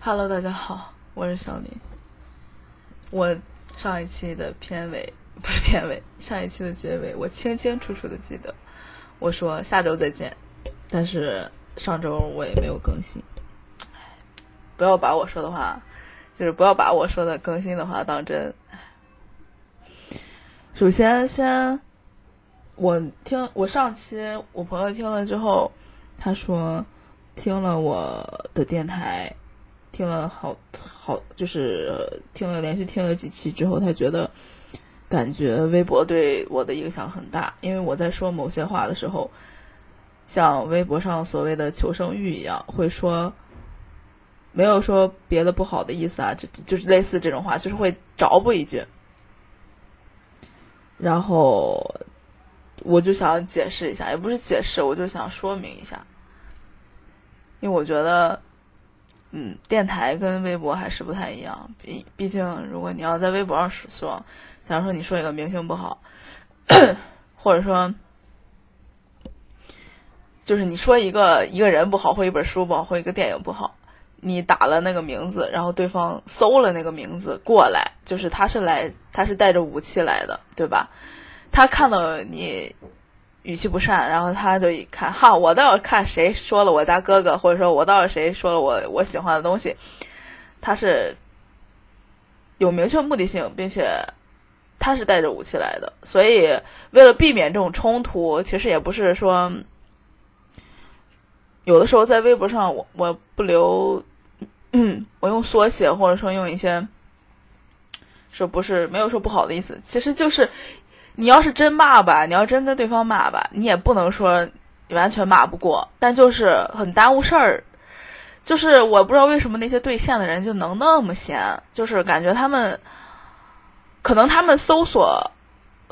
Hello，大家好，我是小林。我上一期的片尾不是片尾，上一期的结尾，我清清楚楚的记得，我说下周再见，但是上周我也没有更新。不要把我说的话，就是不要把我说的更新的话当真。首先，先我听我上期我朋友听了之后，他说听了我的电台。听了好好，就是听了连续听了几期之后，他觉得感觉微博对我的影响很大，因为我在说某些话的时候，像微博上所谓的求生欲一样，会说没有说别的不好的意思啊，这就是类似这种话，就是会着补一句，然后我就想解释一下，也不是解释，我就想说明一下，因为我觉得。嗯，电台跟微博还是不太一样。毕毕竟，如果你要在微博上说，假如说你说一个明星不好，或者说，就是你说一个一个人不好，或一本书不好，或一个电影不好，你打了那个名字，然后对方搜了那个名字过来，就是他是来，他是带着武器来的，对吧？他看到你。语气不善，然后他就一看，哈，我倒要看谁说了我家哥哥，或者说我倒是谁说了我我喜欢的东西，他是有明确目的性，并且他是带着武器来的，所以为了避免这种冲突，其实也不是说有的时候在微博上我我不留，我用缩写或者说用一些说不是没有说不好的意思，其实就是。你要是真骂吧，你要真跟对方骂吧，你也不能说完全骂不过，但就是很耽误事儿。就是我不知道为什么那些对线的人就能那么闲，就是感觉他们可能他们搜索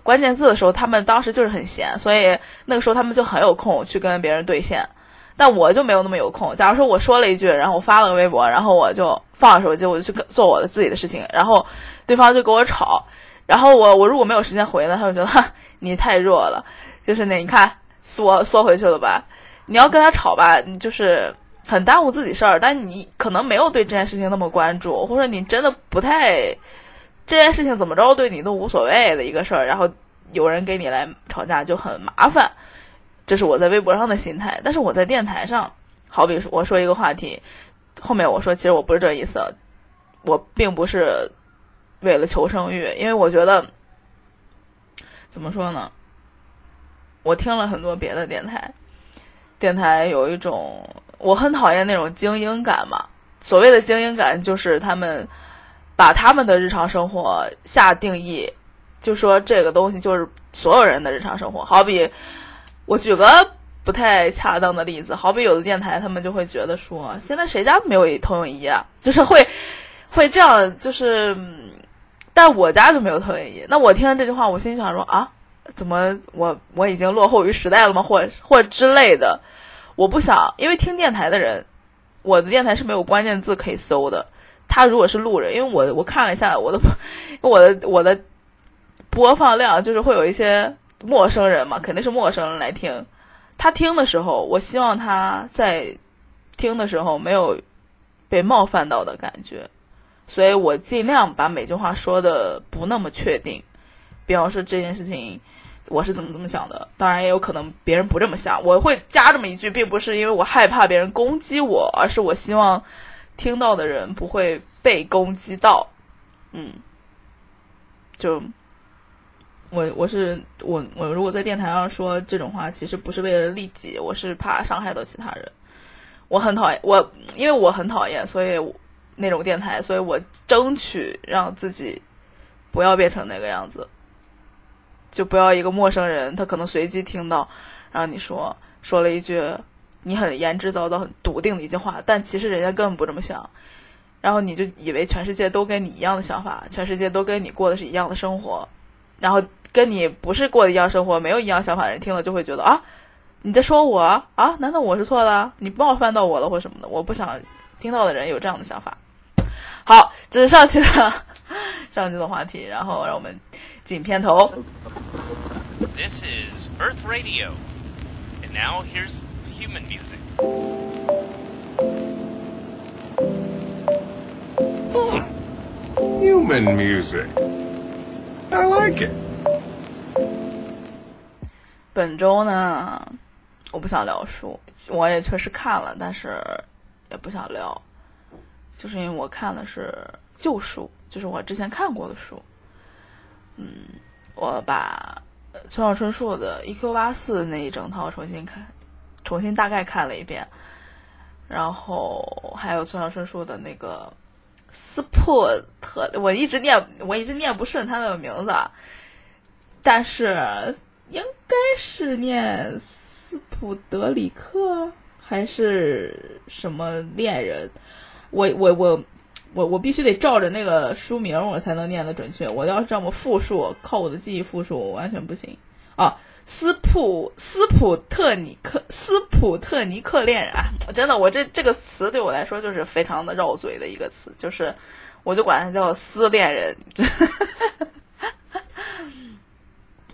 关键字的时候，他们当时就是很闲，所以那个时候他们就很有空去跟别人对线。但我就没有那么有空。假如说我说了一句，然后我发了个微博，然后我就放了手机，我就去做我的自己的事情，然后对方就跟我吵。然后我我如果没有时间回呢，他就觉得 你太弱了，就是那你看缩缩回去了吧？你要跟他吵吧，你就是很耽误自己事儿。但你可能没有对这件事情那么关注，或者你真的不太这件事情怎么着对你都无所谓的一个事儿，然后有人给你来吵架就很麻烦。这是我在微博上的心态，但是我在电台上，好比我说一个话题，后面我说其实我不是这意思，我并不是。为了求生欲，因为我觉得怎么说呢？我听了很多别的电台，电台有一种我很讨厌那种精英感嘛。所谓的精英感，就是他们把他们的日常生活下定义，就说这个东西就是所有人的日常生活。好比我举个不太恰当的例子，好比有的电台，他们就会觉得说，现在谁家没有投影仪啊？就是会会这样，就是。但我家就没有投影仪。那我听了这句话，我心想说啊，怎么我我已经落后于时代了吗？或或之类的。我不想，因为听电台的人，我的电台是没有关键字可以搜的。他如果是路人，因为我我看了一下我的我的我的播放量，就是会有一些陌生人嘛，肯定是陌生人来听。他听的时候，我希望他在听的时候没有被冒犯到的感觉。所以我尽量把每句话说的不那么确定，比方说这件事情我是怎么怎么想的，当然也有可能别人不这么想，我会加这么一句，并不是因为我害怕别人攻击我，而是我希望听到的人不会被攻击到。嗯，就我我是我我如果在电台上说这种话，其实不是为了利己，我是怕伤害到其他人。我很讨厌我，因为我很讨厌，所以。那种电台，所以我争取让自己不要变成那个样子，就不要一个陌生人，他可能随机听到，然后你说说了一句你很言之凿凿、很笃定的一句话，但其实人家根本不这么想，然后你就以为全世界都跟你一样的想法，全世界都跟你过的是一样的生活，然后跟你不是过的一样生活、没有一样想法的人听了就会觉得啊，你在说我啊？难道我是错的？你冒犯到我了或什么的？我不想听到的人有这样的想法。好，这是上期的上期的话题，然后让我们进片头。This is Earth Radio, and now here's human music. human music. I like it. 本周呢，我不想聊书，我也确实看了，但是也不想聊，就是因为我看的是旧书，就是我之前看过的书。嗯，我把村上春树的《E.Q. 八四》那一整套重新看，重新大概看了一遍，然后还有村上春树的那个斯普特，我一直念我一直念不顺他那个名字，但是应该是念斯普德里克还是什么恋人？我我我我我必须得照着那个书名我才能念得准确。我要是这么复述，靠我的记忆复述，我完全不行啊！斯普斯普特尼克斯普特尼克恋人啊！真的，我这这个词对我来说就是非常的绕嘴的一个词，就是我就管它叫撕恋人。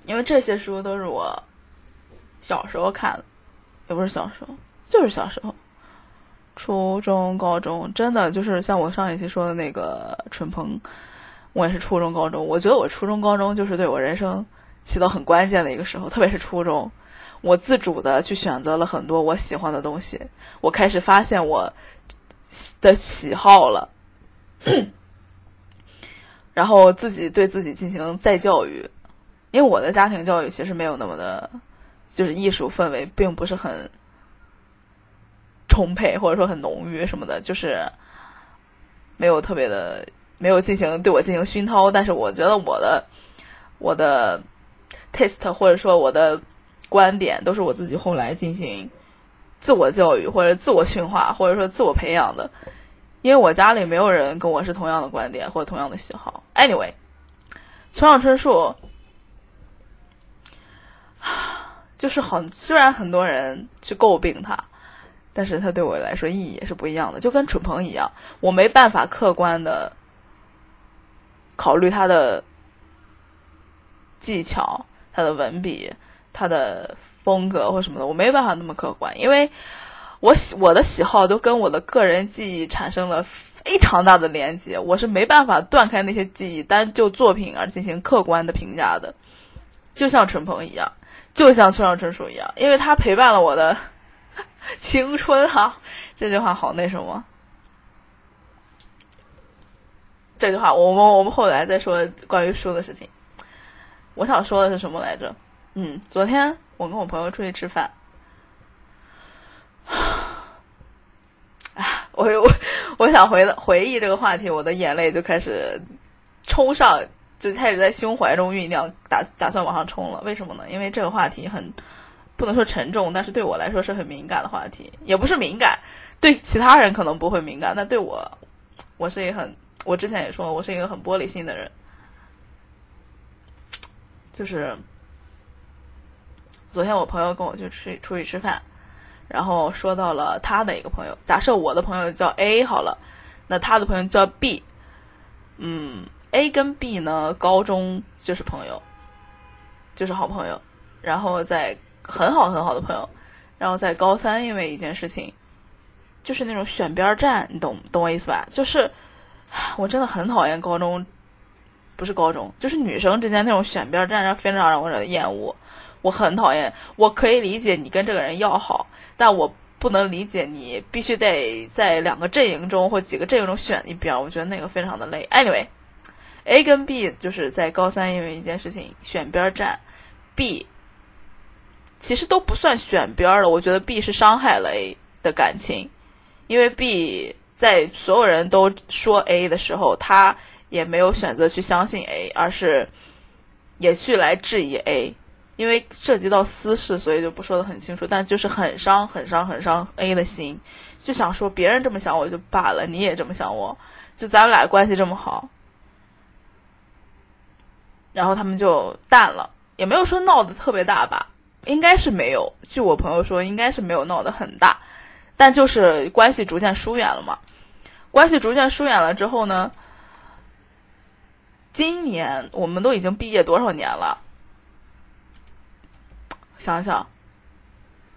因为这些书都是我小时候看的，也不是小时候，就是小时候，初中、高中，真的就是像我上一期说的那个春鹏，我也是初中、高中。我觉得我初中、高中就是对我人生起到很关键的一个时候，特别是初中，我自主的去选择了很多我喜欢的东西，我开始发现我的喜好了，然后自己对自己进行再教育。因为我的家庭教育其实没有那么的，就是艺术氛围并不是很充沛，或者说很浓郁什么的，就是没有特别的，没有进行对我进行熏陶。但是我觉得我的我的 taste 或者说我的观点都是我自己后来进行自我教育或者自我驯化或者说自我培养的。因为我家里没有人跟我是同样的观点或者同样的喜好。Anyway，村上春树。就是很，虽然很多人去诟病他，但是他对我来说意义也是不一样的。就跟蠢鹏一样，我没办法客观的考虑他的技巧、他的文笔、他的风格或什么的，我没办法那么客观，因为我喜我的喜好都跟我的个人记忆产生了非常大的连接，我是没办法断开那些记忆，单就作品而进行客观的评价的，就像蠢鹏一样。就像村上春树一样，因为他陪伴了我的 青春哈。这句话好那什么？这句话我们我们后来再说关于书的事情。我想说的是什么来着？嗯，昨天我跟我朋友出去吃饭，啊，我我我想回的回忆这个话题，我的眼泪就开始冲上。就开始在胸怀中酝酿，打打算往上冲了。为什么呢？因为这个话题很不能说沉重，但是对我来说是很敏感的话题。也不是敏感，对其他人可能不会敏感，但对我，我是一个很，我之前也说，我是一个很玻璃心的人。就是昨天我朋友跟我去吃出去吃饭，然后说到了他的一个朋友。假设我的朋友叫 A 好了，那他的朋友叫 B，嗯。A 跟 B 呢，高中就是朋友，就是好朋友，然后在很好很好的朋友，然后在高三因为一件事情，就是那种选边站，你懂懂我意思吧？就是我真的很讨厌高中，不是高中，就是女生之间那种选边站，非常让我厌恶。我很讨厌，我可以理解你跟这个人要好，但我不能理解你必须得在两个阵营中或几个阵营中选一边，我觉得那个非常的累。Anyway。A 跟 B 就是在高三因为一件事情选边站，B 其实都不算选边了。我觉得 B 是伤害了 A 的感情，因为 B 在所有人都说 A 的时候，他也没有选择去相信 A，而是也去来质疑 A。因为涉及到私事，所以就不说的很清楚。但就是很伤、很伤、很伤 A 的心，就想说别人这么想我就罢了，你也这么想我，就咱们俩关系这么好。然后他们就淡了，也没有说闹得特别大吧，应该是没有。据我朋友说，应该是没有闹得很大，但就是关系逐渐疏远了嘛。关系逐渐疏远了之后呢，今年我们都已经毕业多少年了？想想，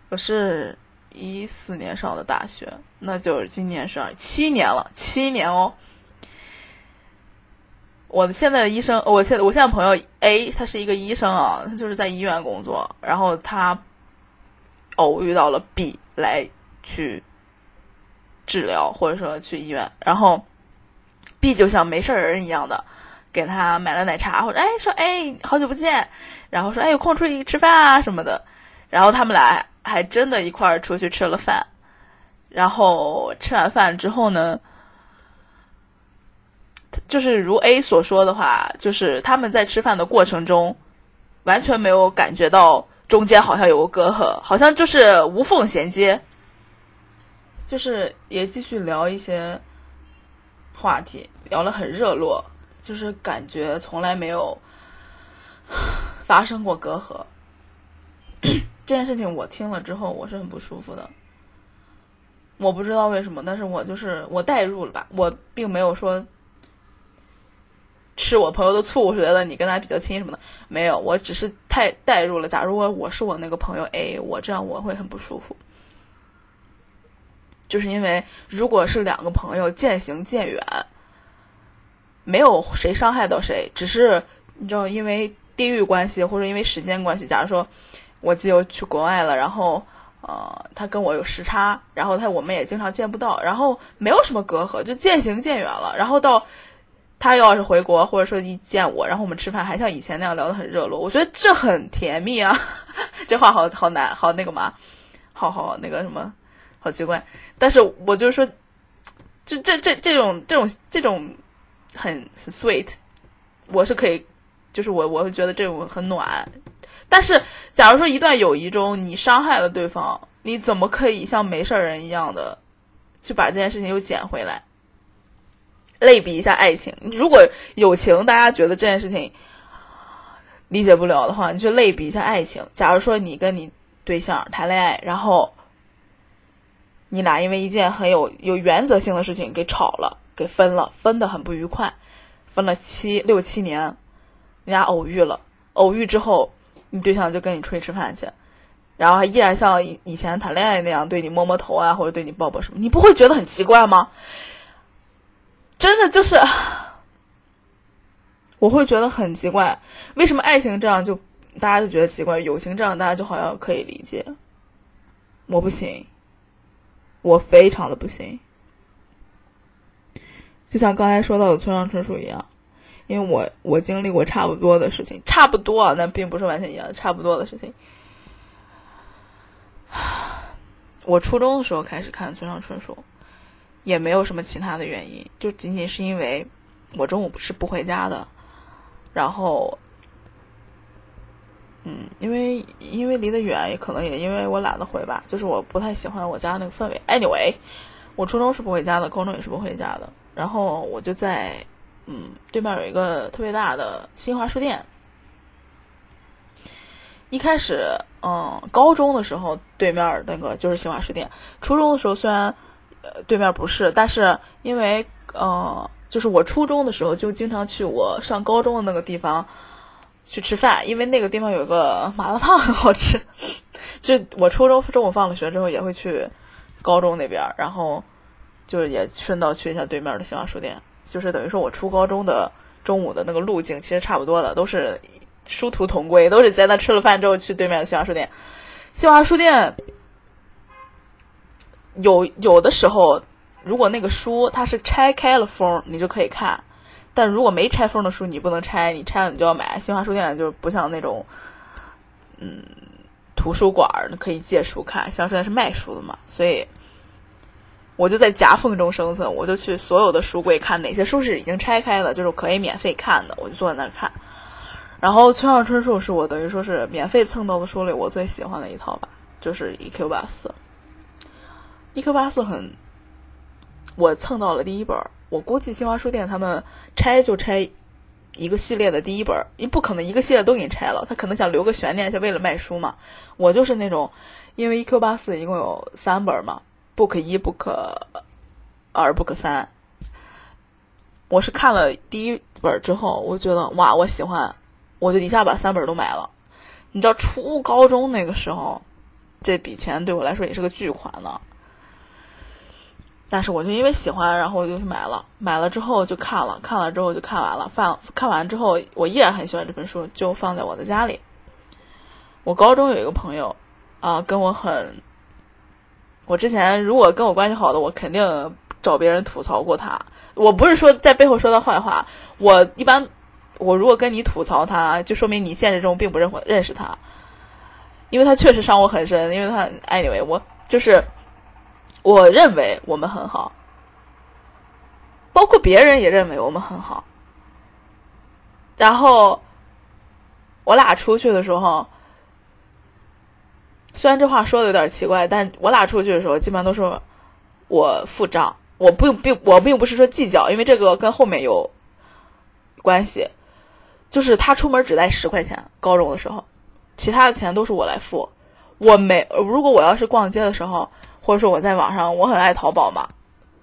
我是一四年上的大学，那就是今年是二七年了，七年哦。我现在的医生，我现我现在朋友 A，他是一个医生啊，他就是在医院工作，然后他偶遇到了 B 来去治疗，或者说去医院，然后 B 就像没事人一样的给他买了奶茶，或者哎说哎好久不见，然后说哎有空出去吃饭啊什么的，然后他们俩还真的一块儿出去吃了饭，然后吃完饭之后呢。就是如 A 所说的话，就是他们在吃饭的过程中，完全没有感觉到中间好像有个隔阂，好像就是无缝衔接。就是也继续聊一些话题，聊了很热络，就是感觉从来没有发生过隔阂。这件事情我听了之后，我是很不舒服的。我不知道为什么，但是我就是我代入了吧，我并没有说。吃我朋友的醋，我觉得你跟他比较亲什么的，没有，我只是太代入了。假如我我是我那个朋友 A，我这样我会很不舒服，就是因为如果是两个朋友渐行渐远，没有谁伤害到谁，只是你知道，因为地域关系或者因为时间关系，假如说我基友去国外了，然后呃他跟我有时差，然后他我们也经常见不到，然后没有什么隔阂，就渐行渐远了，然后到。他要是回国，或者说一见我，然后我们吃饭还像以前那样聊得很热络，我觉得这很甜蜜啊！这话好好难，好那个嘛，好好那个什么，好奇怪。但是我就是说，就这这这种这种这种很 sweet，我是可以，就是我我会觉得这种很暖。但是假如说一段友谊中你伤害了对方，你怎么可以像没事人一样的去把这件事情又捡回来？类比一下爱情，如果友情大家觉得这件事情理解不了的话，你就类比一下爱情。假如说你跟你对象谈恋爱，然后你俩因为一件很有有原则性的事情给吵了，给分了，分的很不愉快，分了七六七年，你俩偶遇了，偶遇之后，你对象就跟你出去吃饭去，然后还依然像以前谈恋爱那样对你摸摸头啊，或者对你抱抱什么，你不会觉得很奇怪吗？真的就是，我会觉得很奇怪，为什么爱情这样就大家就觉得奇怪，友情这样大家就好像可以理解，我不行，我非常的不行。就像刚才说到的村上春树一样，因为我我经历过差不多的事情，差不多，但并不是完全一样，差不多的事情。我初中的时候开始看村上春树。也没有什么其他的原因，就仅仅是因为我中午是不回家的，然后，嗯，因为因为离得远，也可能也因为我懒得回吧，就是我不太喜欢我家那个氛围。Anyway，我初中是不回家的，高中也是不回家的，然后我就在嗯对面有一个特别大的新华书店。一开始，嗯，高中的时候对面那个就是新华书店，初中的时候虽然。呃，对面不是，但是因为呃，就是我初中的时候就经常去我上高中的那个地方去吃饭，因为那个地方有个麻辣烫很好吃。就我初中中午放了学之后也会去高中那边，然后就是也顺道去一下对面的新华书店，就是等于说我初高中的中午的那个路径其实差不多的，都是殊途同归，都是在那吃了饭之后去对面的新华书店。新华书店。有有的时候，如果那个书它是拆开了封，你就可以看；但如果没拆封的书，你不能拆，你拆了你就要买。新华书店就不像那种，嗯，图书馆可以借书看，新华书店是卖书的嘛，所以我就在夹缝中生存，我就去所有的书柜看哪些书是已经拆开的，就是可以免费看的，我就坐在那儿看。然后村上春树是我等于说是免费蹭到的书里我最喜欢的一套吧，就是《E Q 八四》。一 Q 八四很，我蹭到了第一本。我估计新华书店他们拆就拆一个系列的第一本，你不可能一个系列都给你拆了，他可能想留个悬念，就为了卖书嘛。我就是那种，因为一 Q 八四一共有三本嘛，book 一、book 二、book 三。我是看了第一本之后，我觉得哇，我喜欢，我就一下把三本都买了。你知道初高中那个时候，这笔钱对我来说也是个巨款呢。但是我就因为喜欢，然后我就去买了，买了之后就看了，看了之后就看完了，放看完之后我依然很喜欢这本书，就放在我的家里。我高中有一个朋友，啊，跟我很，我之前如果跟我关系好的，我肯定找别人吐槽过他。我不是说在背后说他坏话，我一般我如果跟你吐槽他，就说明你现实中并不认认识他，因为他确实伤我很深。因为他 anyway，我就是我认为我们很好，包括别人也认为我们很好。然后我俩出去的时候。虽然这话说的有点奇怪，但我俩出去的时候基本上都是我付账。我不并我并不是说计较，因为这个跟后面有关系。就是他出门只带十块钱，高中的时候，其他的钱都是我来付。我没如果我要是逛街的时候，或者说我在网上，我很爱淘宝嘛，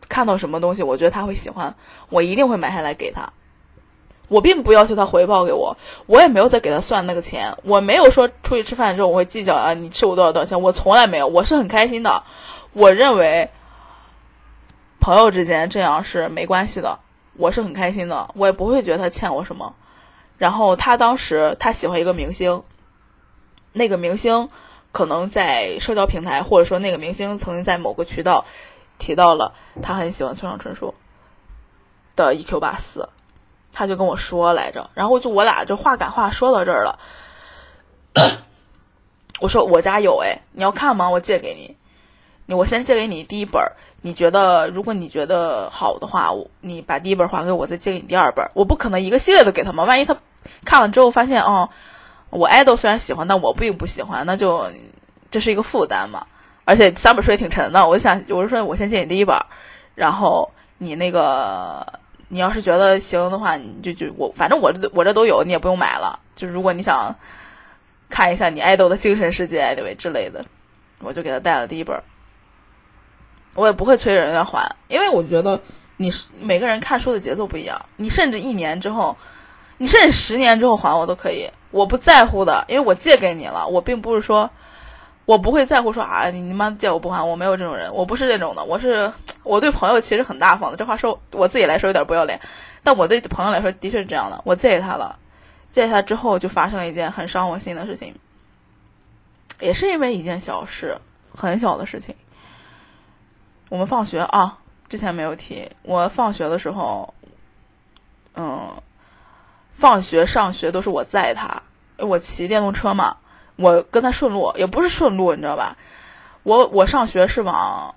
看到什么东西我觉得他会喜欢，我一定会买下来给他。我并不要求他回报给我，我也没有再给他算那个钱。我没有说出去吃饭之后我会计较啊，你吃我多少多少钱，我从来没有。我是很开心的，我认为朋友之间这样是没关系的，我是很开心的，我也不会觉得他欠我什么。然后他当时他喜欢一个明星，那个明星可能在社交平台，或者说那个明星曾经在某个渠道提到了他很喜欢村上春树的 EQ 八四。他就跟我说来着，然后就我俩就话赶话说到这儿了。我说我家有哎，你要看吗？我借给你。我先借给你第一本，你觉得如果你觉得好的话，你把第一本还给我，再借给你第二本。我不可能一个系列都给他嘛，万一他看了之后发现哦，我爱豆虽然喜欢，但我并不喜欢，那就这是一个负担嘛。而且三本书也挺沉的，我想我是说我先借你第一本，然后你那个。你要是觉得行的话，你就就我反正我我这都有，你也不用买了。就如果你想看一下你爱豆的精神世界，对之类的，我就给他带了第一本。我也不会催人家还，因为我觉得你是每个人看书的节奏不一样。你甚至一年之后，你甚至十年之后还我都可以，我不在乎的，因为我借给你了。我并不是说。我不会在乎说啊，你你妈借我不还，我没有这种人，我不是这种的。我是我对朋友其实很大方的，这话说我自己来说有点不要脸，但我对朋友来说的确是这样的。我借给他了，借给他之后就发生了一件很伤我心的事情，也是因为一件小事，很小的事情。我们放学啊，之前没有提，我放学的时候，嗯，放学上学都是我载他，我骑电动车嘛。我跟他顺路，也不是顺路，你知道吧？我我上学是往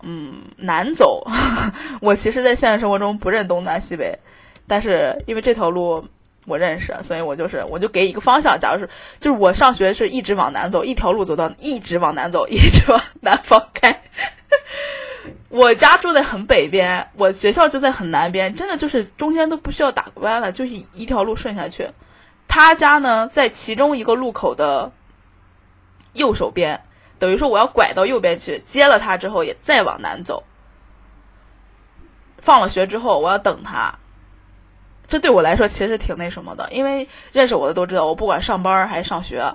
嗯南走，我其实，在现实生活中不认东南西北，但是因为这条路我认识，所以我就是我就给一个方向。假如是就是我上学是一直往南走，一条路走到一直往南走，一直往南方开。我家住在很北边，我学校就在很南边，真的就是中间都不需要打弯了，就是一条路顺下去。他家呢，在其中一个路口的右手边，等于说我要拐到右边去接了他之后，也再往南走。放了学之后，我要等他。这对我来说其实挺那什么的，因为认识我的都知道，我不管上班还是上学，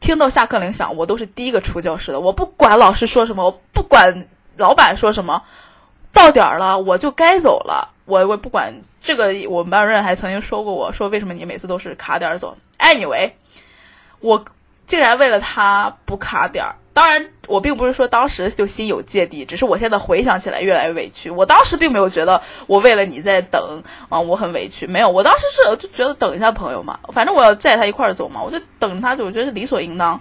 听到下课铃响，我都是第一个出教室的。我不管老师说什么，我不管老板说什么，到点儿了我就该走了。我我不管。这个我们班主任还曾经说过，我说为什么你每次都是卡点儿走？Anyway，我竟然为了他不卡点儿。当然，我并不是说当时就心有芥蒂，只是我现在回想起来越来越委屈。我当时并没有觉得我为了你在等啊，我很委屈。没有，我当时是就觉得等一下朋友嘛，反正我要载他一块儿走嘛，我就等他走，我觉得理所应当。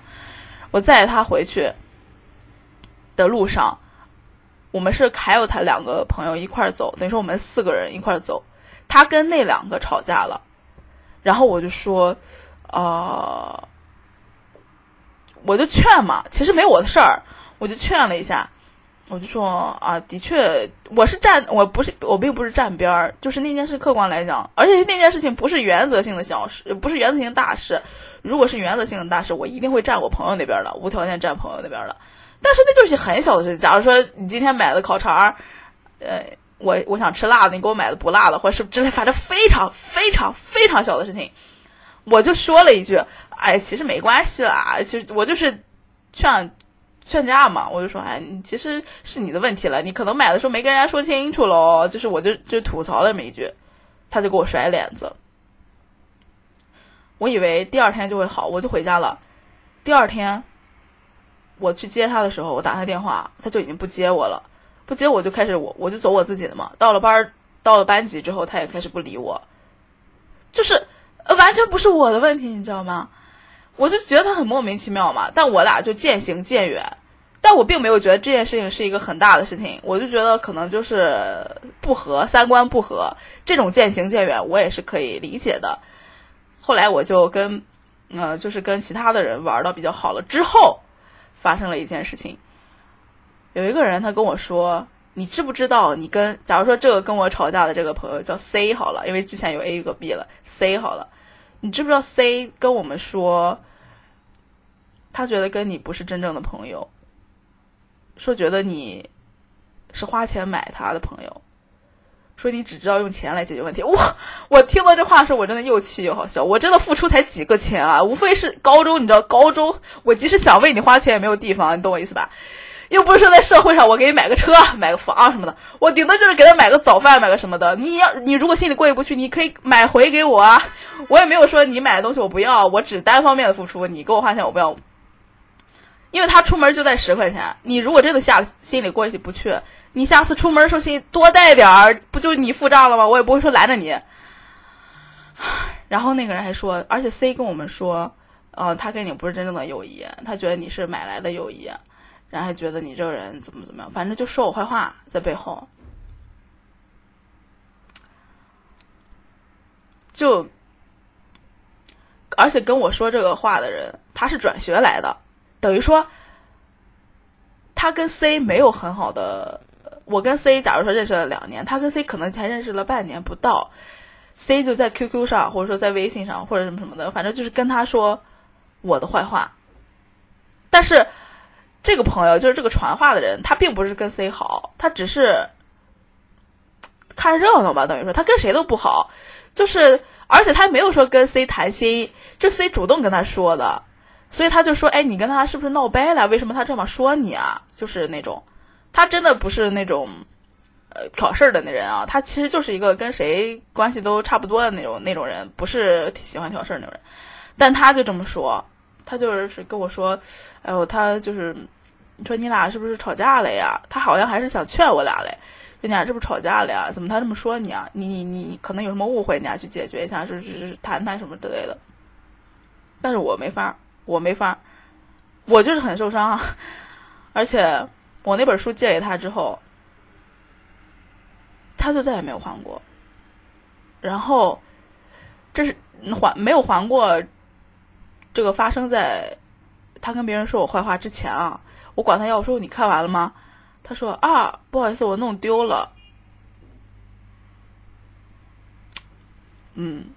我载他回去的路上，我们是还有他两个朋友一块儿走，等于说我们四个人一块儿走。他跟那两个吵架了，然后我就说，呃，我就劝嘛，其实没我的事儿，我就劝了一下，我就说啊，的确，我是站，我不是，我并不是站边儿，就是那件事客观来讲，而且那件事情不是原则性的小事，不是原则性大事。如果是原则性的大事，我一定会站我朋友那边的，无条件站朋友那边的。但是那就是很小的事情，假如说你今天买的烤肠，呃。我我想吃辣的，你给我买的不辣的，或者是之类，反正非常非常非常小的事情，我就说了一句：“哎，其实没关系啦，其实我就是劝劝架嘛，我就说，哎，你其实是你的问题了，你可能买的时候没跟人家说清楚喽。就是我就就吐槽了这么一句，他就给我甩脸子。我以为第二天就会好，我就回家了。第二天我去接他的时候，我打他电话，他就已经不接我了，不接我就开始我我就走我自己的嘛。到了班儿，到了班级之后，他也开始不理我，就是完全不是我的问题，你知道吗？我就觉得他很莫名其妙嘛，但我俩就渐行渐远。但我并没有觉得这件事情是一个很大的事情，我就觉得可能就是不合，三观不合，这种渐行渐远我也是可以理解的。后来我就跟，呃，就是跟其他的人玩的比较好了之后，发生了一件事情。有一个人他跟我说：“你知不知道你跟，假如说这个跟我吵架的这个朋友叫 C 好了，因为之前有 A 有个 B 了，C 好了，你知不知道 C 跟我们说，他觉得跟你不是真正的朋友，说觉得你是花钱买他的朋友。”说你只知道用钱来解决问题，我！我听到这话的时候，我真的又气又好笑。我真的付出才几个钱啊，无非是高中，你知道，高中我即使想为你花钱也没有地方，你懂我意思吧？又不是说在社会上我给你买个车、买个房什么的，我顶多就是给他买个早饭、买个什么的。你要你如果心里过意不去，你可以买回给我啊。我也没有说你买的东西我不要，我只单方面的付出，你给我花钱我不要。因为他出门就带十块钱，你如果真的下心里过意不去。你下次出门的时候，多带点儿，不就你付账了吗？我也不会说拦着你。然后那个人还说，而且 C 跟我们说，呃，他跟你不是真正的友谊，他觉得你是买来的友谊，然后还觉得你这个人怎么怎么样，反正就说我坏话在背后。就，而且跟我说这个话的人，他是转学来的，等于说，他跟 C 没有很好的。我跟 C 假如说认识了两年，他跟 C 可能才认识了半年不到，C 就在 QQ 上或者说在微信上或者什么什么的，反正就是跟他说我的坏话。但是这个朋友就是这个传话的人，他并不是跟 C 好，他只是看热闹吧，等于说他跟谁都不好，就是而且他没有说跟 C 谈心，就 C 主动跟他说的，所以他就说，哎，你跟他是不是闹掰了？为什么他这么说你啊？就是那种。他真的不是那种，呃，挑事儿的那人啊。他其实就是一个跟谁关系都差不多的那种那种人，不是喜欢挑事儿那种人。但他就这么说，他就是跟我说：“哎呦，他就是你说你俩是不是吵架了呀？”他好像还是想劝我俩嘞，说你俩是不是吵架了呀？怎么他这么说你啊？你你你可能有什么误会，你俩去解决一下，就是是谈谈什么之类的。但是我没法，我没法，我就是很受伤啊，而且。我那本书借给他之后，他就再也没有还过。然后，这是还没有还过。这个发生在他跟别人说我坏话之前啊，我管他要，我说你看完了吗？他说啊，不好意思，我弄丢了。嗯，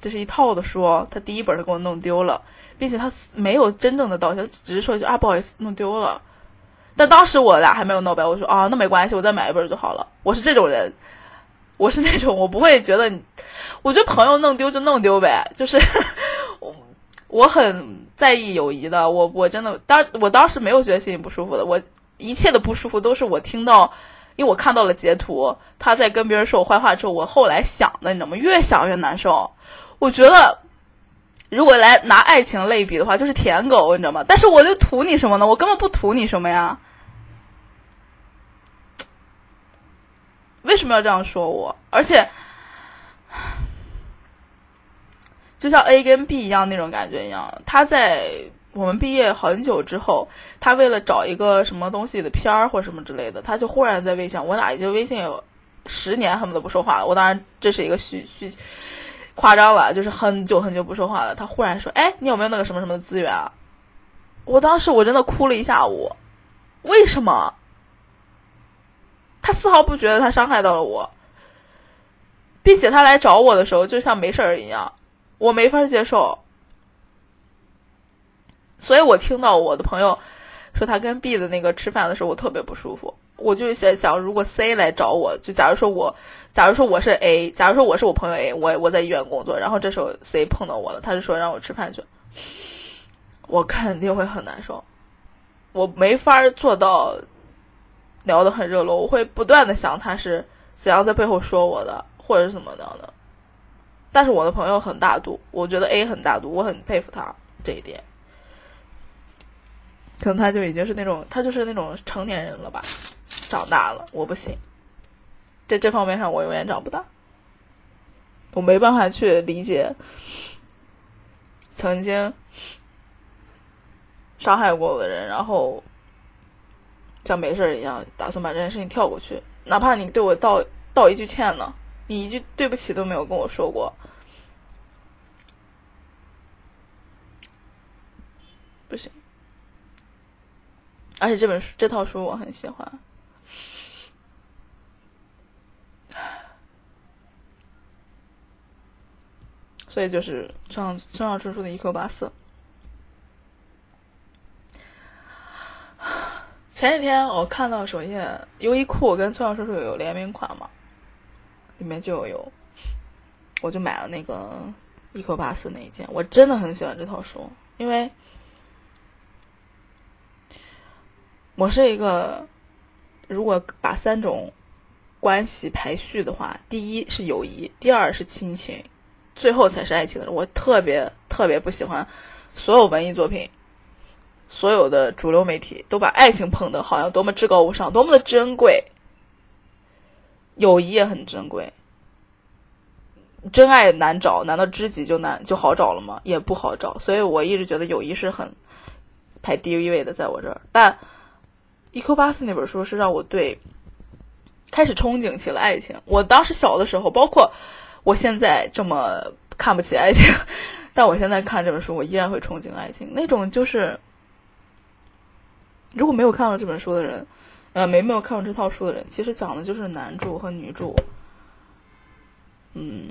这是一套的书，他第一本他给我弄丢了，并且他没有真正的道歉，只是说一句啊，不好意思，弄丢了。但当时我俩还没有闹掰，我说啊，那没关系，我再买一本就好了。我是这种人，我是那种我不会觉得，我觉得朋友弄丢就弄丢呗，就是 我我很在意友谊的。我我真的当我当时没有觉得心里不舒服的，我一切的不舒服都是我听到，因为我看到了截图，他在跟别人说我坏话之后，我后来想的，你知道吗？越想越难受。我觉得。如果来拿爱情类比的话，就是舔狗，你知道吗？但是我就图你什么呢？我根本不图你什么呀？为什么要这样说我？而且，就像 A 跟 B 一样那种感觉一样，他在我们毕业很久之后，他为了找一个什么东西的片儿或什么之类的，他就忽然在微信，我俩已经微信有十年恨不得不说话了。我当然这是一个虚虚。夸张了，就是很久很久不说话了。他忽然说：“哎，你有没有那个什么什么的资源啊？”我当时我真的哭了一下午。为什么？他丝毫不觉得他伤害到了我，并且他来找我的时候就像没事儿一样，我没法接受。所以我听到我的朋友说他跟 B 的那个吃饭的时候，我特别不舒服。我就在想，如果 C 来找我，就假如说我，假如说我是 A，假如说我是我朋友 A，我我在医院工作，然后这时候 C 碰到我了，他就说让我吃饭去，我肯定会很难受。我没法做到聊得很热络，我会不断的想他是怎样在背后说我的，或者是怎么样的。但是我的朋友很大度，我觉得 A 很大度，我很佩服他这一点。可能他就已经是那种，他就是那种成年人了吧，长大了，我不行，在这方面上我永远长不大，我没办法去理解曾经伤害过我的人，然后像没事一样打算把这件事情跳过去，哪怕你对我道道一句歉呢，你一句对不起都没有跟我说过，不行。而且这本书这套书我很喜欢，所以就是上村上春树的《一口八四》。前几天我看到首页，优衣库跟村上春树有联名款嘛，里面就有，我就买了那个一口八四那一件。我真的很喜欢这套书，因为。我是一个，如果把三种关系排序的话，第一是友谊，第二是亲情，最后才是爱情的人。我特别特别不喜欢所有文艺作品，所有的主流媒体都把爱情捧得好像多么至高无上，多么的珍贵。友谊也很珍贵，真爱难找，难道知己就难就好找了吗？也不好找。所以我一直觉得友谊是很排第一位的，在我这儿，但。一 Q 八四那本书是让我对开始憧憬起了爱情。我当时小的时候，包括我现在这么看不起爱情，但我现在看这本书，我依然会憧憬爱情。那种就是如果没有看过这本书的人，呃，没没有看过这套书的人，其实讲的就是男主和女主，嗯，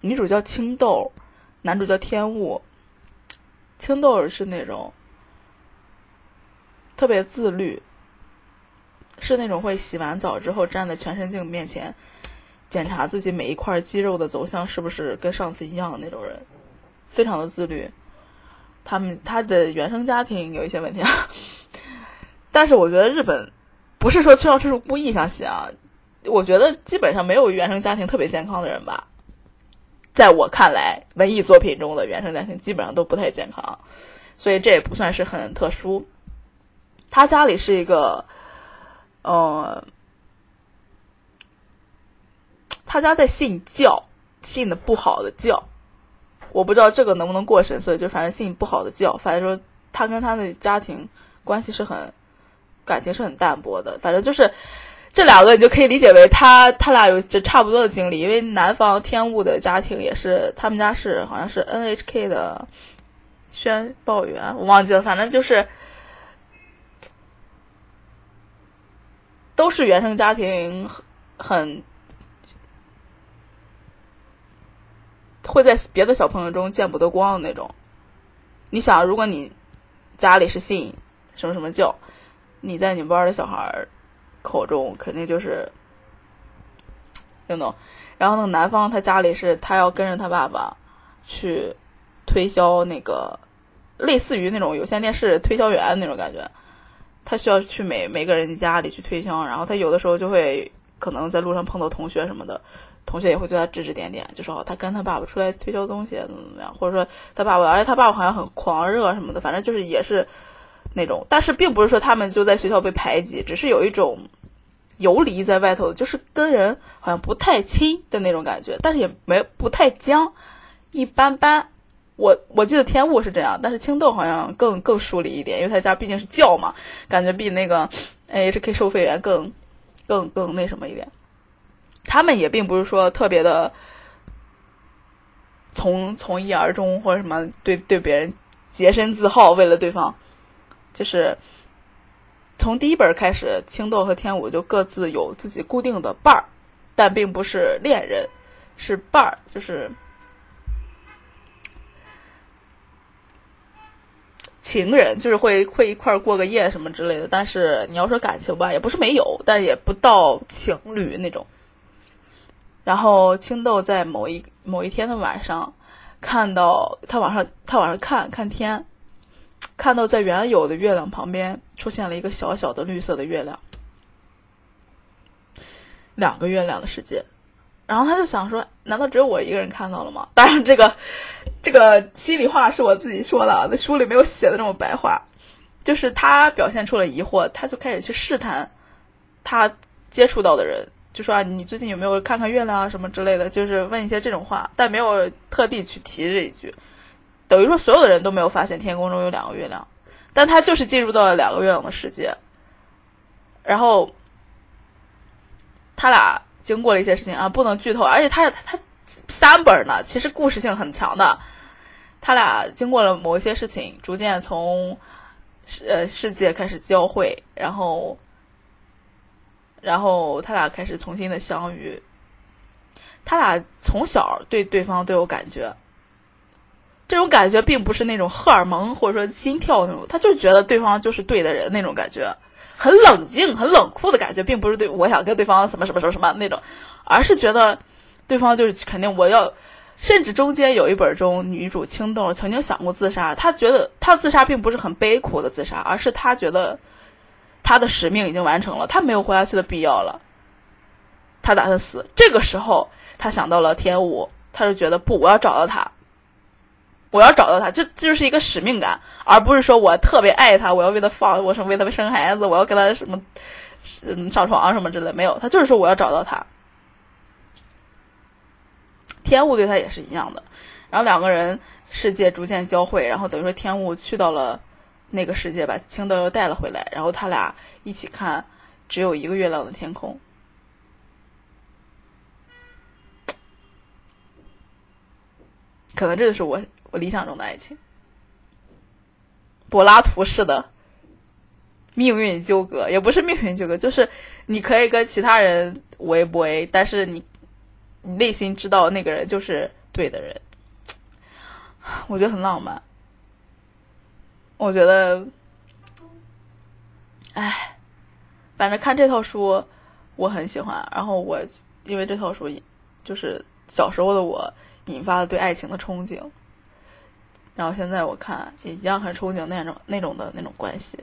女主叫青豆，男主叫天雾。青豆是那种。特别自律，是那种会洗完澡之后站在全身镜面前检查自己每一块肌肉的走向是不是跟上次一样的那种人，非常的自律。他们他的原生家庭有一些问题啊，但是我觉得日本不是说崔老师是故意想写啊，我觉得基本上没有原生家庭特别健康的人吧。在我看来，文艺作品中的原生家庭基本上都不太健康，所以这也不算是很特殊。他家里是一个，呃，他家在信教，信的不好的教，我不知道这个能不能过审，所以就反正信不好的教，反正说他跟他的家庭关系是很感情是很淡薄的，反正就是这两个你就可以理解为他他俩有着差不多的经历，因为男方天雾的家庭也是他们家是好像是 NHK 的宣报员，我忘记了，反正就是。都是原生家庭很会在别的小朋友中见不得光的那种。你想，如果你家里是信什么什么教，你在你们班的小孩口中肯定就是，you know。然后呢，男方他家里是他要跟着他爸爸去推销那个类似于那种有线电视推销员那种感觉。他需要去每每个人家里去推销，然后他有的时候就会可能在路上碰到同学什么的，同学也会对他指指点点，就说他跟他爸爸出来推销东西怎么怎么样，或者说他爸爸，而且他爸爸好像很狂热什么的，反正就是也是那种，但是并不是说他们就在学校被排挤，只是有一种游离在外头，就是跟人好像不太亲的那种感觉，但是也没不太僵，一般般。我我记得天雾是这样，但是青豆好像更更疏离一点，因为他家毕竟是教嘛，感觉比那个 A H K 收费员更更更那什么一点。他们也并不是说特别的从从一而终或者什么对对别人洁身自好，为了对方，就是从第一本开始，青豆和天武就各自有自己固定的伴儿，但并不是恋人，是伴儿，就是。情人就是会会一块过个夜什么之类的，但是你要说感情吧，也不是没有，但也不到情侣那种。然后青豆在某一某一天的晚上，看到他晚上他晚上看看天，看到在原有的月亮旁边出现了一个小小的绿色的月亮，两个月亮的世界。然后他就想说：“难道只有我一个人看到了吗？”当然，这个这个心里话是我自己说的，那书里没有写的这么白话。就是他表现出了疑惑，他就开始去试探他接触到的人，就说：“啊，你最近有没有看看月亮啊，什么之类的？”就是问一些这种话，但没有特地去提这一句。等于说，所有的人都没有发现天空中有两个月亮，但他就是进入到了两个月亮的世界。然后他俩。经过了一些事情啊，不能剧透，而且他他三本呢，其实故事性很强的。他俩经过了某一些事情，逐渐从呃世界开始交汇，然后然后他俩开始重新的相遇。他俩从小对对方都有感觉，这种感觉并不是那种荷尔蒙或者说心跳那种，他就是觉得对方就是对的人那种感觉。很冷静、很冷酷的感觉，并不是对我想跟对方什么什么什么什么那种，而是觉得对方就是肯定我要。甚至中间有一本中，女主青豆曾经想过自杀，她觉得她自杀并不是很悲苦的自杀，而是她觉得他的使命已经完成了，他没有活下去的必要了，他打算死。这个时候，他想到了天武，他就觉得不，我要找到他。我要找到他，这这就是一个使命感，而不是说我特别爱他，我要为他放，我是为他生孩子，我要跟他什么，嗯，上床什么之类，没有，他就是说我要找到他。天雾对他也是一样的，然后两个人世界逐渐交汇，然后等于说天雾去到了那个世界，把青豆又带了回来，然后他俩一起看只有一个月亮的天空，可能这就是我。我理想中的爱情，柏拉图式的命运纠葛，也不是命运纠葛，就是你可以跟其他人为不为，但是你你内心知道那个人就是对的人，我觉得很浪漫。我觉得，哎，反正看这套书我很喜欢，然后我因为这套书就是小时候的我引发了对爱情的憧憬。然后现在我看也一样很憧憬那种那种的那种关系，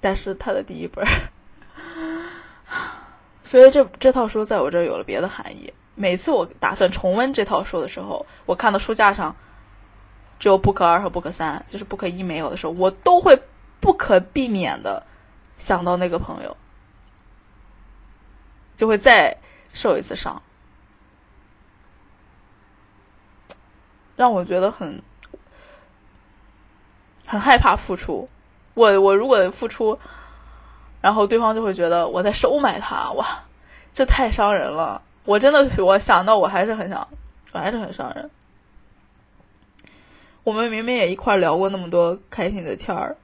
但是他的第一本，所以这这套书在我这儿有了别的含义。每次我打算重温这套书的时候，我看到书架上只有 book 二和 book 三，就是 book 一没有的时候，我都会不可避免的想到那个朋友，就会再受一次伤。让我觉得很很害怕付出。我我如果付出，然后对方就会觉得我在收买他，哇，这太伤人了。我真的，我想到我还是很想，我还是很伤人。我们明明也一块聊过那么多开心的天儿，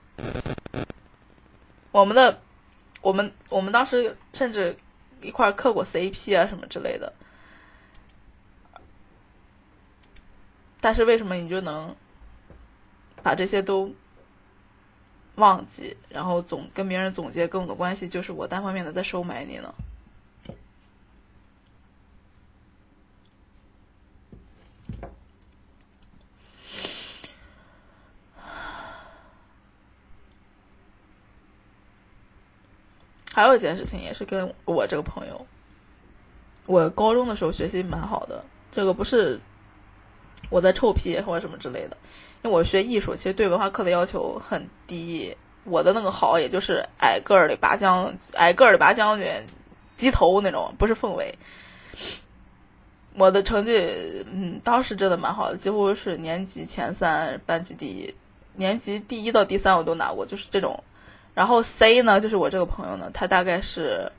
我们的，我们我们当时甚至一块磕过 CP 啊什么之类的。但是为什么你就能把这些都忘记，然后总跟别人总结跟我的关系就是我单方面的在收买你呢？还有一件事情也是跟我这个朋友，我高中的时候学习蛮好的，这个不是。我在臭屁或者什么之类的，因为我学艺术，其实对文化课的要求很低。我的那个好，也就是矮个儿的拔将，矮个儿的拔将军，鸡头那种，不是凤尾。我的成绩，嗯，当时真的蛮好的，几乎是年级前三，班级第一，年级第一到第三我都拿过，就是这种。然后 C 呢，就是我这个朋友呢，他大概是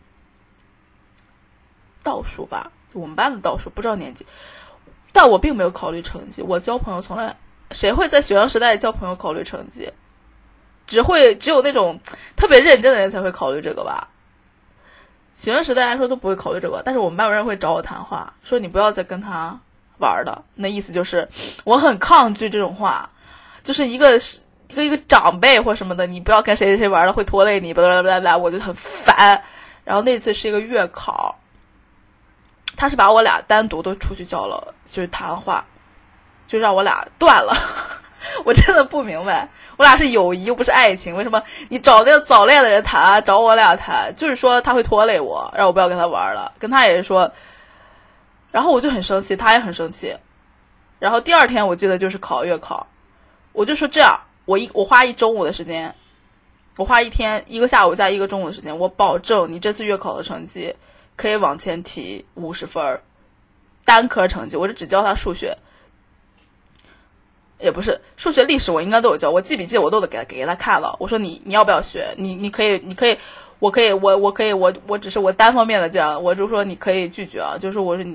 倒数吧，我们班的倒数，不知道年级。但我并没有考虑成绩，我交朋友从来，谁会在学生时代交朋友考虑成绩？只会只有那种特别认真的人才会考虑这个吧。学生时代来说都不会考虑这个，但是我们班有人会找我谈话，说你不要再跟他玩了。那意思就是我很抗拒这种话，就是一个一个一个长辈或什么的，你不要跟谁谁谁玩了，会拖累你，巴拉巴拉巴拉，我就很烦。然后那次是一个月考。他是把我俩单独都出去叫了，就是谈话，就让我俩断了。我真的不明白，我俩是友谊又不是爱情，为什么你找那个早恋的人谈，找我俩谈？就是说他会拖累我，让我不要跟他玩了。跟他也是说，然后我就很生气，他也很生气。然后第二天我记得就是考月考，我就说这样，我一我花一中午的时间，我花一天一个下午加一个中午的时间，我保证你这次月考的成绩可以往前提五十分儿，单科成绩，我是只教他数学。也不是数学、历史，我应该都有教。我记笔记，我都得给他给他看了。我说你你要不要学？你你可以，你可以，我可以，我我可以，我我只是我单方面的这样，我就说你可以拒绝啊。就是我说，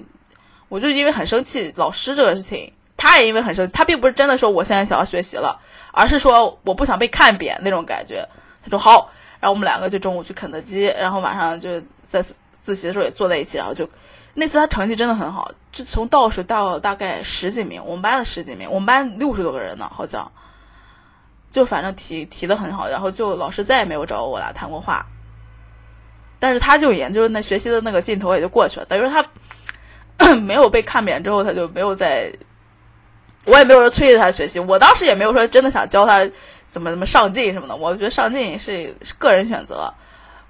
我就因为很生气老师这个事情，他也因为很生气，他并不是真的说我现在想要学习了，而是说我不想被看扁那种感觉。他说好，然后我们两个就中午去肯德基，然后晚上就在自习的时候也坐在一起，然后就。那次他成绩真的很好，就从倒数到大概十几名，我们班的十几名，我们班六十多个人呢，好像，就反正提提的很好，然后就老师再也没有找我俩谈过话，但是他就研究那学习的那个劲头也就过去了，等于说他 没有被看扁之后，他就没有再，我也没有说催着他学习，我当时也没有说真的想教他怎么怎么上进什么的，我觉得上进是个人选择。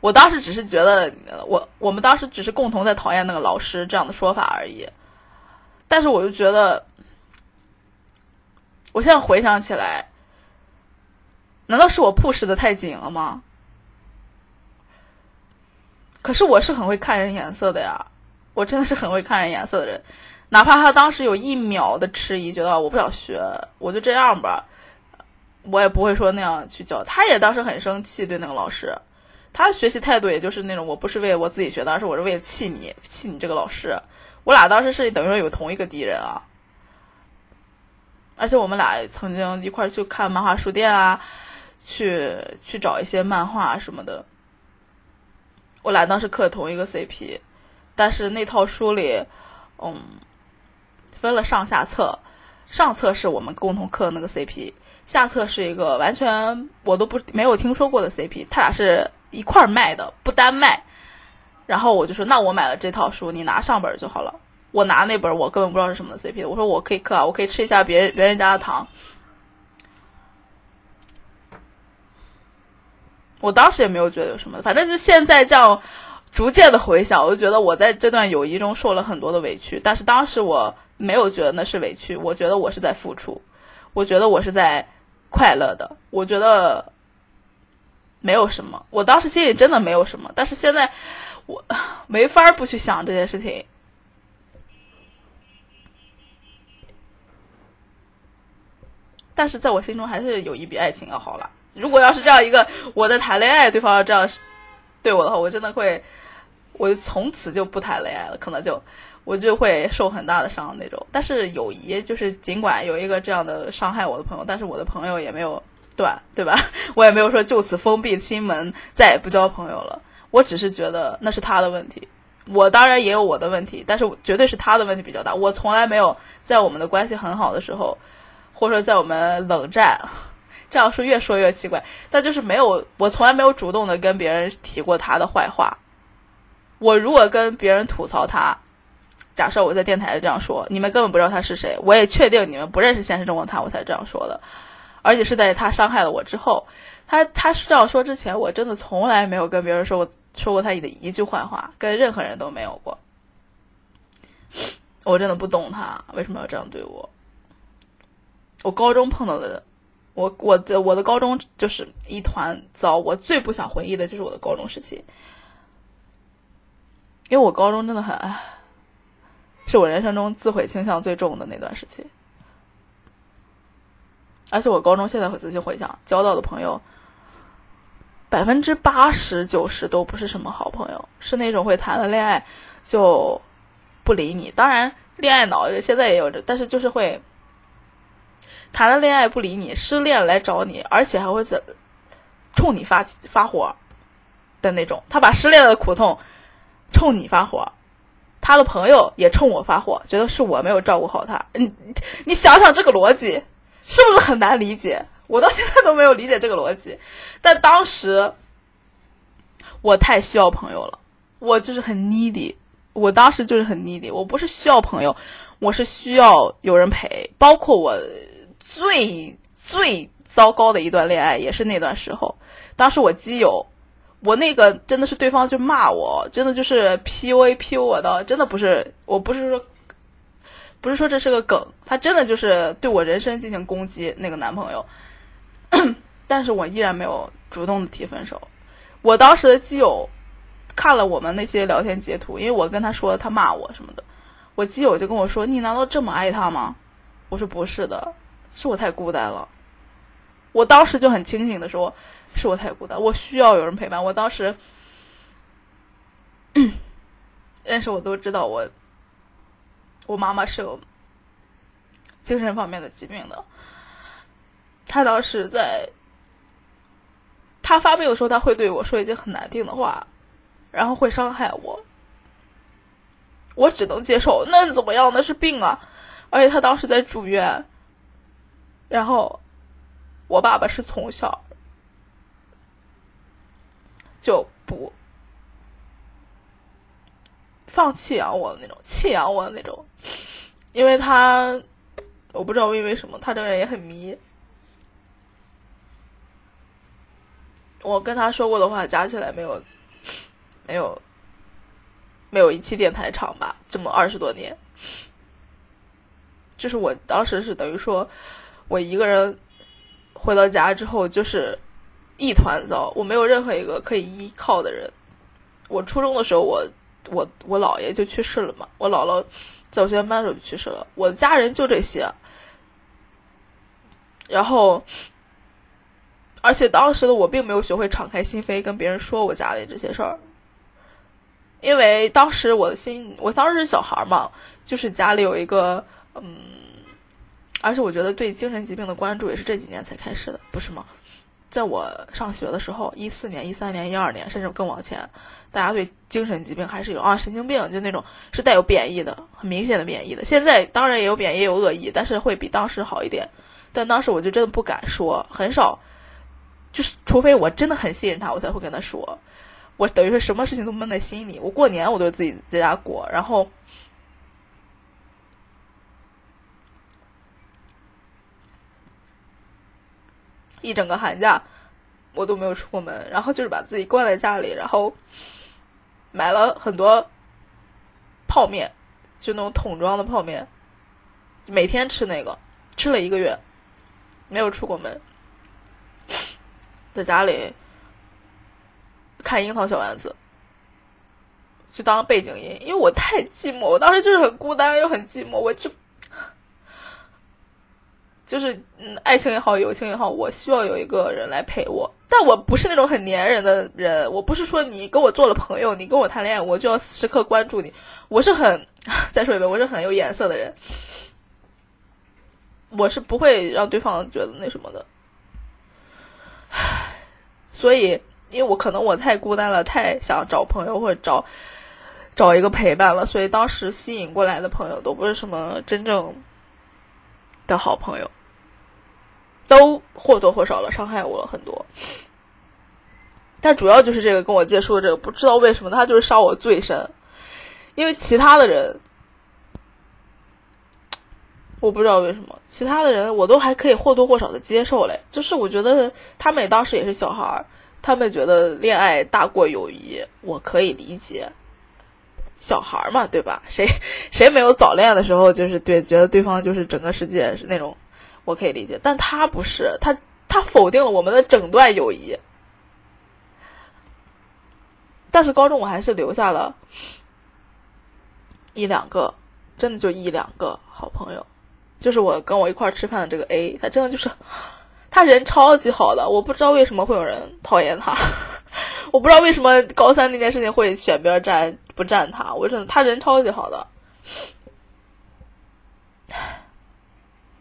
我当时只是觉得，我我们当时只是共同在讨厌那个老师这样的说法而已。但是我就觉得，我现在回想起来，难道是我 push 的太紧了吗？可是我是很会看人眼色的呀，我真的是很会看人眼色的人。哪怕他当时有一秒的迟疑，觉得我不想学，我就这样吧，我也不会说那样去教。他也当时很生气，对那个老师。他学习态度也就是那种，我不是为我自己学的，而是我是为了气你，气你这个老师。我俩当时是等于说有同一个敌人啊，而且我们俩曾经一块去看漫画书店啊，去去找一些漫画什么的。我俩当时磕同一个 CP，但是那套书里，嗯，分了上下册，上册是我们共同磕的那个 CP，下册是一个完全我都不没有听说过的 CP，他俩是。一块儿卖的，不单卖。然后我就说，那我买了这套书，你拿上本就好了。我拿那本，我根本不知道是什么的 CP。我说我可以磕啊，我可以吃一下别人别人家的糖。我当时也没有觉得有什么，反正就现在这样逐渐的回想，我就觉得我在这段友谊中受了很多的委屈。但是当时我没有觉得那是委屈，我觉得我是在付出，我觉得我是在快乐的，我觉得。没有什么，我当时心里真的没有什么，但是现在我没法不去想这件事情。但是在我心中，还是友谊比爱情要好了。如果要是这样一个我在谈恋爱，对方要这样对我的话，我真的会，我从此就不谈恋爱了，可能就我就会受很大的伤那种。但是友谊就是，尽管有一个这样的伤害我的朋友，但是我的朋友也没有。断对吧？我也没有说就此封闭心门，再也不交朋友了。我只是觉得那是他的问题，我当然也有我的问题，但是绝对是他的问题比较大。我从来没有在我们的关系很好的时候，或者说在我们冷战，这样说越说越奇怪，但就是没有，我从来没有主动的跟别人提过他的坏话。我如果跟别人吐槽他，假设我在电台这样说，你们根本不知道他是谁，我也确定你们不认识现实中的他，我才这样说的。而且是在他伤害了我之后，他他是这样说之前，我真的从来没有跟别人说过说过他的一句坏话，跟任何人都没有过。我真的不懂他为什么要这样对我。我高中碰到的，我我的我的高中就是一团糟，我最不想回忆的就是我的高中时期，因为我高中真的很，是我人生中自毁倾向最重的那段时期。而且我高中现在会仔细回想，交到的朋友，百分之八十九十都不是什么好朋友，是那种会谈了恋爱就不理你。当然，恋爱脑现在也有着，但是就是会谈了恋爱不理你，失恋来找你，而且还会在冲你发发火的那种。他把失恋的苦痛冲你发火，他的朋友也冲我发火，觉得是我没有照顾好他。你你想想这个逻辑。是不是很难理解？我到现在都没有理解这个逻辑。但当时我太需要朋友了，我就是很 needy。我当时就是很 needy。我不是需要朋友，我是需要有人陪，包括我最最糟糕的一段恋爱也是那段时候。当时我基友，我那个真的是对方就骂我，真的就是 PUA PU 我的，真的不是，我不是说不是说这是个梗，他真的就是对我人身进行攻击。那个男朋友，但是我依然没有主动的提分手。我当时的基友看了我们那些聊天截图，因为我跟他说他骂我什么的。我基友就跟我说：“你难道这么爱他吗？”我说：“不是的，是我太孤单了。”我当时就很清醒的说：“是我太孤单，我需要有人陪伴。”我当时 认识我都知道，我我妈妈是有精神方面的疾病的。她当时在她发病的时候，她会对我说一些很难听的话，然后会伤害我。我只能接受，那怎么样？那是病啊！而且他当时在住院，然后我爸爸是从小就不放弃养我的那种，弃养我的那种，因为他我不知道因为什么，他这个人也很迷。我跟他说过的话加起来没有没有。没有一期电台长吧，这么二十多年，就是我当时是等于说，我一个人回到家之后就是一团糟，我没有任何一个可以依靠的人。我初中的时候，我我我姥爷就去世了嘛，我姥姥在我学前班的时候就去世了，我的家人就这些。然后，而且当时的我并没有学会敞开心扉跟别人说我家里这些事儿。因为当时我的心，我当时是小孩嘛，就是家里有一个，嗯，而且我觉得对精神疾病的关注也是这几年才开始的，不是吗？在我上学的时候，一四年、一三年、一二年，甚至更往前，大家对精神疾病还是有啊，神经病就那种是带有贬义的，很明显的贬义的。现在当然也有贬义，也有恶意，但是会比当时好一点。但当时我就真的不敢说，很少，就是除非我真的很信任他，我才会跟他说。我等于说什么事情都闷在心里。我过年我都自己在家过，然后一整个寒假我都没有出过门，然后就是把自己关在家里，然后买了很多泡面，就那种桶装的泡面，每天吃那个，吃了一个月，没有出过门，在家里。看樱桃小丸子，就当背景音，因为我太寂寞，我当时就是很孤单又很寂寞，我就就是嗯，爱情也好，友情也好，我希望有一个人来陪我，但我不是那种很粘人的人，我不是说你跟我做了朋友，你跟我谈恋爱，我就要时刻关注你，我是很 再说一遍，我是很有眼色的人，我是不会让对方觉得那什么的，所以。因为我可能我太孤单了，太想找朋友或者找找一个陪伴了，所以当时吸引过来的朋友都不是什么真正的好朋友，都或多或少的伤害我了很多。但主要就是这个跟我接触的这个，不知道为什么他就是伤我最深，因为其他的人我不知道为什么，其他的人我都还可以或多或少的接受嘞，就是我觉得他们也当时也是小孩儿。他们觉得恋爱大过友谊，我可以理解。小孩嘛，对吧？谁谁没有早恋的时候，就是对觉得对方就是整个世界是那种，我可以理解。但他不是，他他否定了我们的整段友谊。但是高中我还是留下了一两个，真的就一两个好朋友，就是我跟我一块吃饭的这个 A，他真的就是。他人超级好的，我不知道为什么会有人讨厌他，我不知道为什么高三那件事情会选边站不站他，我真的他人超级好的，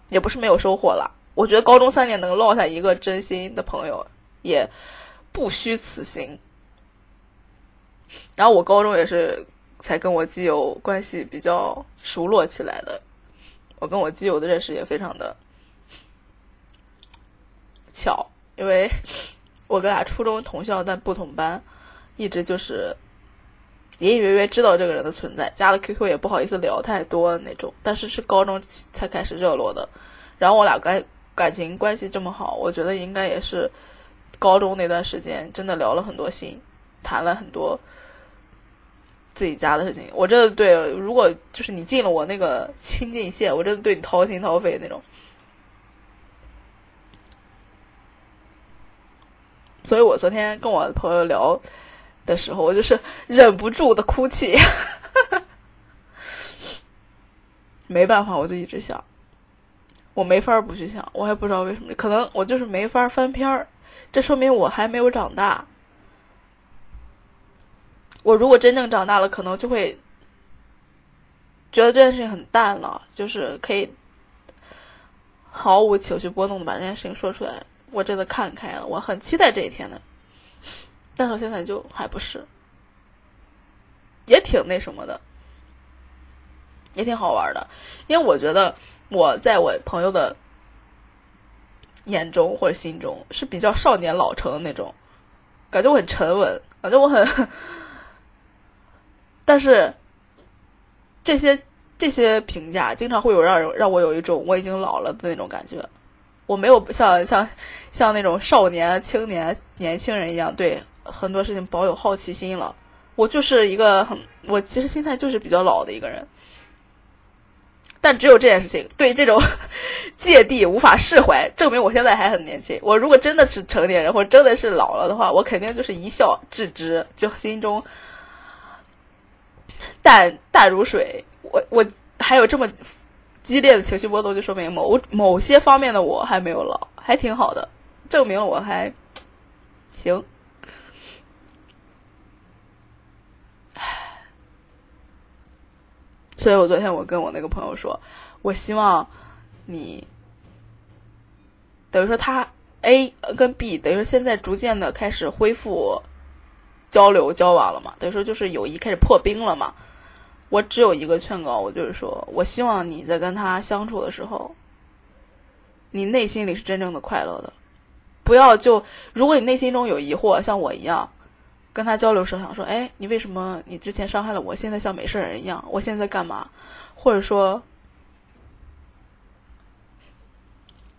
也不是没有收获了。我觉得高中三年能落下一个真心的朋友，也不虚此行。然后我高中也是才跟我基友关系比较熟络起来的，我跟我基友的认识也非常的。巧，因为我跟俩初中同校但不同班，一直就是隐隐约约知道这个人的存在，加了 QQ 也不好意思聊太多那种。但是是高中才开始热络的，然后我俩感感情关系这么好，我觉得应该也是高中那段时间真的聊了很多心，谈了很多自己家的事情。我真的对，如果就是你进了我那个亲近线，我真的对你掏心掏肺那种。所以我昨天跟我朋友聊的时候，我就是忍不住的哭泣，没办法，我就一直想，我没法不去想，我也不知道为什么，可能我就是没法翻篇儿，这说明我还没有长大。我如果真正长大了，可能就会觉得这件事情很淡了，就是可以毫无情绪波动的把这件事情说出来。我真的看开了，我很期待这一天的，但是现在就还不是，也挺那什么的，也挺好玩的，因为我觉得我在我朋友的眼中或者心中是比较少年老成的那种，感觉我很沉稳，感觉我很，但是这些这些评价经常会有让人让我有一种我已经老了的那种感觉。我没有像像像那种少年、青年、年轻人一样对很多事情保有好奇心了。我就是一个很，我其实心态就是比较老的一个人。但只有这件事情对这种 芥蒂无法释怀，证明我现在还很年轻。我如果真的是成年人，或者真的是老了的话，我肯定就是一笑置之，就心中淡淡如水。我我还有这么。激烈的情绪波动就说明某某些方面的我还没有老，还挺好的，证明了我还行。所以我昨天我跟我那个朋友说，我希望你等于说他 A 跟 B 等于说现在逐渐的开始恢复交流交往了嘛，等于说就是友谊开始破冰了嘛。我只有一个劝告，我就是说，我希望你在跟他相处的时候，你内心里是真正的快乐的，不要就如果你内心中有疑惑，像我一样，跟他交流时候想说，哎，你为什么你之前伤害了我，现在像没事人一样？我现在干嘛？或者说，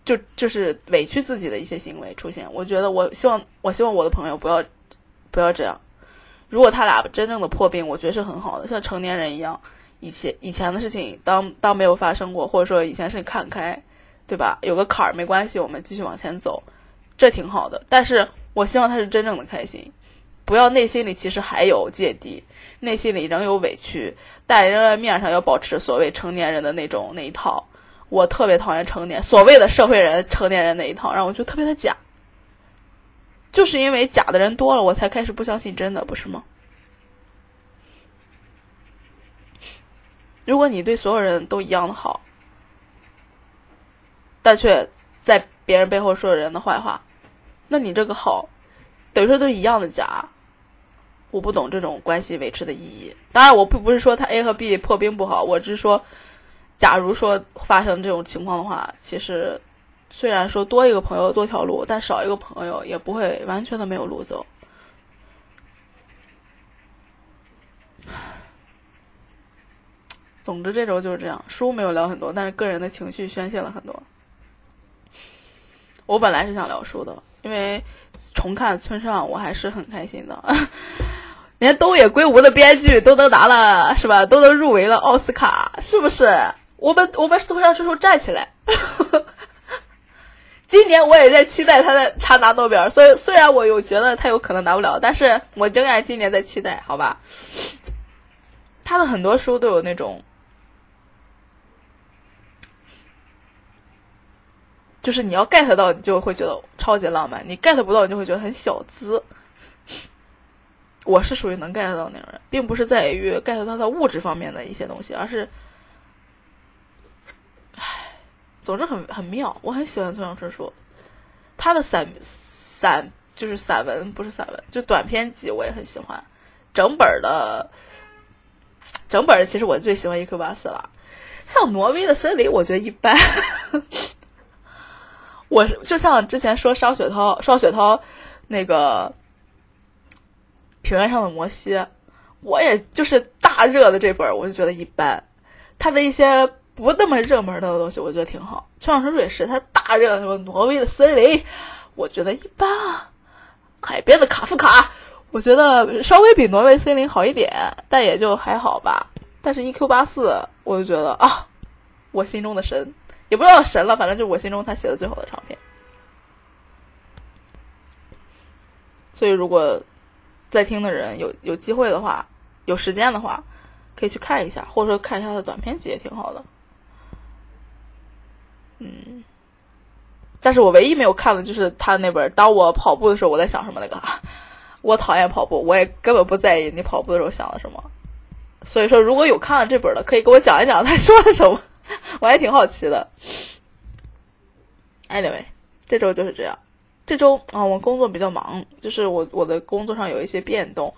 就就是委屈自己的一些行为出现，我觉得我希望，我希望我的朋友不要不要这样。如果他俩真正的破冰，我觉得是很好的，像成年人一样，以前以前的事情当当没有发生过，或者说以前事情看开，对吧？有个坎儿没关系，我们继续往前走，这挺好的。但是我希望他是真正的开心，不要内心里其实还有芥蒂，内心里仍有委屈，但仍然面上要保持所谓成年人的那种那一套。我特别讨厌成年所谓的社会人成年人那一套，让我觉得特别的假。就是因为假的人多了，我才开始不相信真的，不是吗？如果你对所有人都一样的好，但却在别人背后说人的坏话，那你这个好，等于说都是一样的假。我不懂这种关系维持的意义。当然，我并不是说他 A 和 B 破冰不好，我只是说，假如说发生这种情况的话，其实。虽然说多一个朋友多条路，但少一个朋友也不会完全的没有路走。总之这周就是这样，书没有聊很多，但是个人的情绪宣泄了很多。我本来是想聊书的，因为重看村上我还是很开心的。连东野圭吾的编剧都能拿了是吧？都能入围了奥斯卡，是不是？我们我们村上春树站起来！今年我也在期待他的他拿诺贝尔，所以虽然我有觉得他有可能拿不了，但是我仍然今年在期待，好吧？他的很多书都有那种，就是你要 get 到，你就会觉得超级浪漫；你 get 不到，你就会觉得很小资。我是属于能 get 到那种人，并不是在于 get 到他物质方面的一些东西，而是。唉总之很很妙，我很喜欢村上春树，他的散散就是散文，不是散文，就短篇集我也很喜欢。整本的，整本的其实我最喜欢伊克巴斯了。像挪威的森林，我觉得一般。我就像之前说邵雪涛，邵雪涛那个平原上的摩西，我也就是大热的这本，我就觉得一般。他的一些不那么热门的东西，我觉得挺好。《创世水是他大热的什么挪威的森林，我觉得一般啊。海边的卡夫卡，我觉得稍微比挪威森林好一点，但也就还好吧。但是 E.Q. 八四，我就觉得啊，我心中的神，也不知道神了，反正就是我心中他写的最好的长篇。所以，如果在听的人有有机会的话，有时间的话，可以去看一下，或者说看一下他的短篇集也挺好的。嗯，但是我唯一没有看的就是他那本《当我跑步的时候我在想什么》那个。我讨厌跑步，我也根本不在意你跑步的时候想的什么。所以说，如果有看了这本的，可以给我讲一讲他说的什么，我还挺好奇的。Anyway，这周就是这样。这周啊，我工作比较忙，就是我我的工作上有一些变动，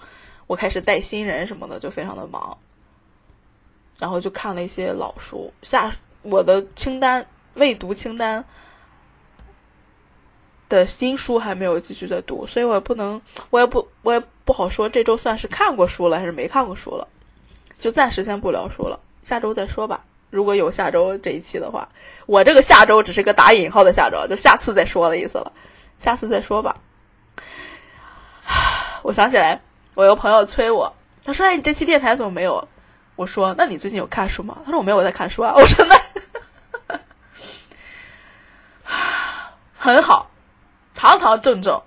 我开始带新人什么的，就非常的忙。然后就看了一些老书，下我的清单未读清单的新书还没有继续在读，所以我也不能，我也不我也不好说这周算是看过书了还是没看过书了，就暂时先不聊书了，下周再说吧。如果有下周这一期的话，我这个下周只是个打引号的下周，就下次再说的意思了。下次再说吧。我想起来，我有朋友催我，他说：“哎，你这期电台怎么没有？”我说：“那你最近有看书吗？”他说：“我没有在看书啊。”我说：“那 很好，堂堂正正。”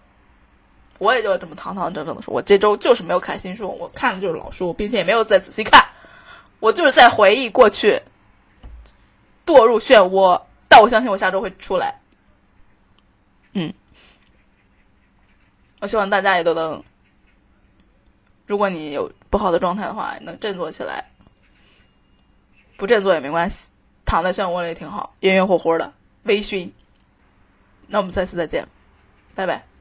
我也就这么堂堂正正的说：“我这周就是没有看新书，我看的就是老书，并且也没有再仔细看。我就是在回忆过去，堕入漩涡。但我相信我下周会出来。我希望大家也都能，如果你有不好的状态的话，能振作起来。不振作也没关系，躺在漩涡里也挺好，晕晕乎乎的，微醺。那我们下次再见，拜拜。